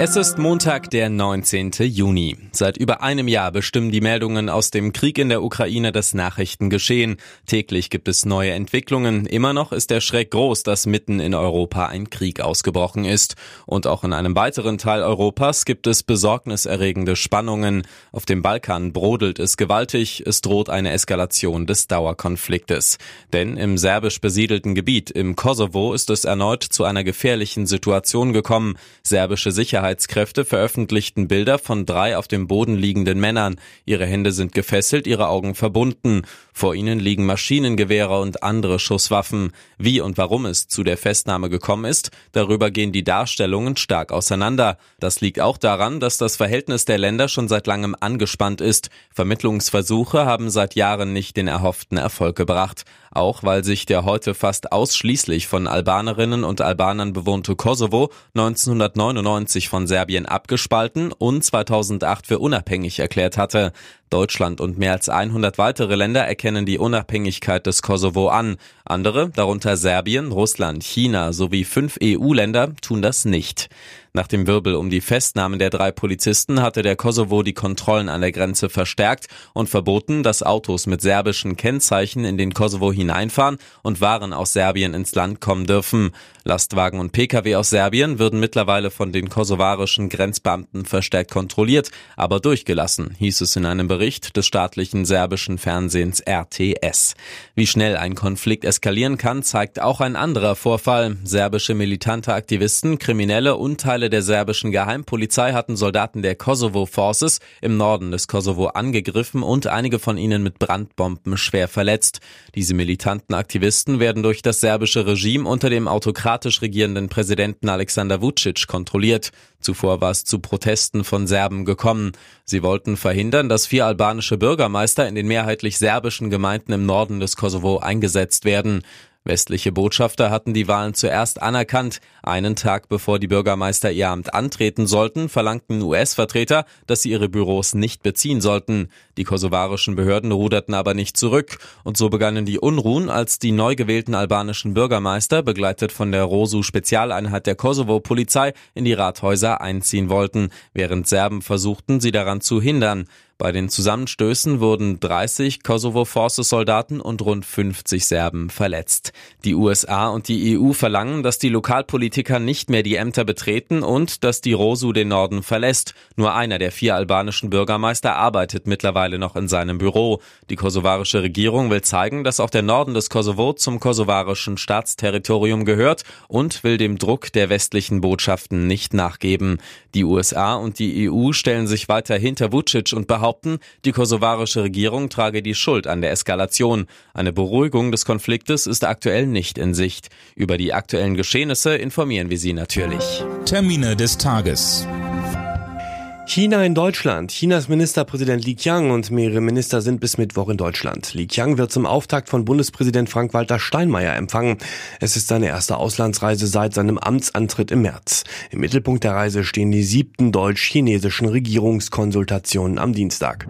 Es ist Montag, der 19. Juni. Seit über einem Jahr bestimmen die Meldungen aus dem Krieg in der Ukraine das Nachrichtengeschehen. Täglich gibt es neue Entwicklungen. Immer noch ist der Schreck groß, dass mitten in Europa ein Krieg ausgebrochen ist. Und auch in einem weiteren Teil Europas gibt es besorgniserregende Spannungen. Auf dem Balkan brodelt es gewaltig. Es droht eine Eskalation des Dauerkonfliktes. Denn im serbisch besiedelten Gebiet im Kosovo ist es erneut zu einer gefährlichen Situation gekommen. Serbische Sicherheit Sicherheitskräfte veröffentlichten Bilder von drei auf dem Boden liegenden Männern. Ihre Hände sind gefesselt, ihre Augen verbunden. Vor ihnen liegen Maschinengewehre und andere Schusswaffen. Wie und warum es zu der Festnahme gekommen ist, darüber gehen die Darstellungen stark auseinander. Das liegt auch daran, dass das Verhältnis der Länder schon seit langem angespannt ist. Vermittlungsversuche haben seit Jahren nicht den erhofften Erfolg gebracht. Auch weil sich der heute fast ausschließlich von Albanerinnen und Albanern bewohnte Kosovo 1999 von von Serbien abgespalten und 2008 für unabhängig erklärt hatte. Deutschland und mehr als 100 weitere Länder erkennen die Unabhängigkeit des Kosovo an. Andere, darunter Serbien, Russland, China sowie fünf EU-Länder, tun das nicht. Nach dem Wirbel um die Festnahmen der drei Polizisten hatte der Kosovo die Kontrollen an der Grenze verstärkt und verboten, dass Autos mit serbischen Kennzeichen in den Kosovo hineinfahren und Waren aus Serbien ins Land kommen dürfen. Lastwagen und Pkw aus Serbien würden mittlerweile von den kosovarischen Grenzbeamten verstärkt kontrolliert, aber durchgelassen, hieß es in einem Bericht des staatlichen serbischen Fernsehens RTS. Wie schnell ein Konflikt eskalieren kann, zeigt auch ein anderer Vorfall. Serbische militante Aktivisten, Kriminelle und Teile Der serbischen Geheimpolizei hatten Soldaten der Kosovo Forces im Norden des Kosovo angegriffen und einige von ihnen mit Brandbomben schwer verletzt. Diese militanten Aktivisten werden durch das serbische Regime unter dem autokratisch regierenden Präsidenten Alexander Vucic kontrolliert. Zuvor war es zu Protesten von Serben gekommen. Sie wollten verhindern, dass vier albanische Bürgermeister in den mehrheitlich serbischen Gemeinden im Norden des Kosovo eingesetzt werden. Westliche Botschafter hatten die Wahlen zuerst anerkannt. Einen Tag bevor die Bürgermeister ihr Amt antreten sollten, verlangten US-Vertreter, dass sie ihre Büros nicht beziehen sollten. Die kosovarischen Behörden ruderten aber nicht zurück. Und so begannen die Unruhen, als die neu gewählten albanischen Bürgermeister, begleitet von der Rosu-Spezialeinheit der Kosovo-Polizei, in die Rathäuser einziehen wollten, während Serben versuchten, sie daran zu hindern. Bei den Zusammenstößen wurden 30 Kosovo Forces Soldaten und rund 50 Serben verletzt. Die USA und die EU verlangen, dass die Lokalpolitiker nicht mehr die Ämter betreten und dass die Rosu den Norden verlässt. Nur einer der vier albanischen Bürgermeister arbeitet mittlerweile noch in seinem Büro. Die kosovarische Regierung will zeigen, dass auch der Norden des Kosovo zum kosovarischen Staatsterritorium gehört und will dem Druck der westlichen Botschaften nicht nachgeben. Die USA und die EU stellen sich weiter hinter Vucic und behaupten, behaupten, die kosovarische Regierung trage die Schuld an der Eskalation. Eine Beruhigung des Konfliktes ist aktuell nicht in Sicht. Über die aktuellen Geschehnisse informieren wir Sie natürlich. Termine des Tages. China in Deutschland. Chinas Ministerpräsident Li Qiang und mehrere Minister sind bis Mittwoch in Deutschland. Li Qiang wird zum Auftakt von Bundespräsident Frank-Walter Steinmeier empfangen. Es ist seine erste Auslandsreise seit seinem Amtsantritt im März. Im Mittelpunkt der Reise stehen die siebten deutsch-chinesischen Regierungskonsultationen am Dienstag.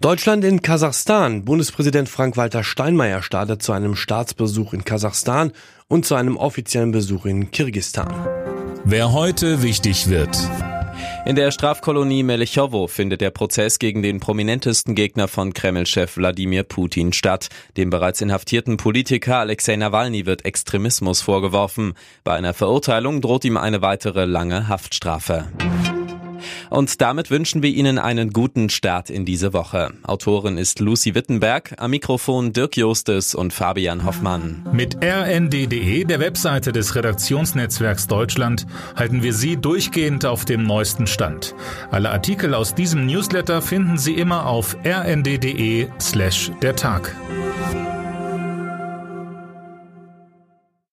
Deutschland in Kasachstan. Bundespräsident Frank-Walter Steinmeier startet zu einem Staatsbesuch in Kasachstan und zu einem offiziellen Besuch in Kirgistan. Wer heute wichtig wird. In der Strafkolonie Melechowo findet der Prozess gegen den prominentesten Gegner von Kreml-Chef Wladimir Putin statt. Dem bereits inhaftierten Politiker Alexei Nawalny wird Extremismus vorgeworfen. Bei einer Verurteilung droht ihm eine weitere lange Haftstrafe. Und damit wünschen wir Ihnen einen guten Start in diese Woche. Autorin ist Lucy Wittenberg, am Mikrofon Dirk Jostes und Fabian Hoffmann. Mit rnd.de, der Webseite des Redaktionsnetzwerks Deutschland, halten wir Sie durchgehend auf dem neuesten Stand. Alle Artikel aus diesem Newsletter finden Sie immer auf rnd.de slash der Tag.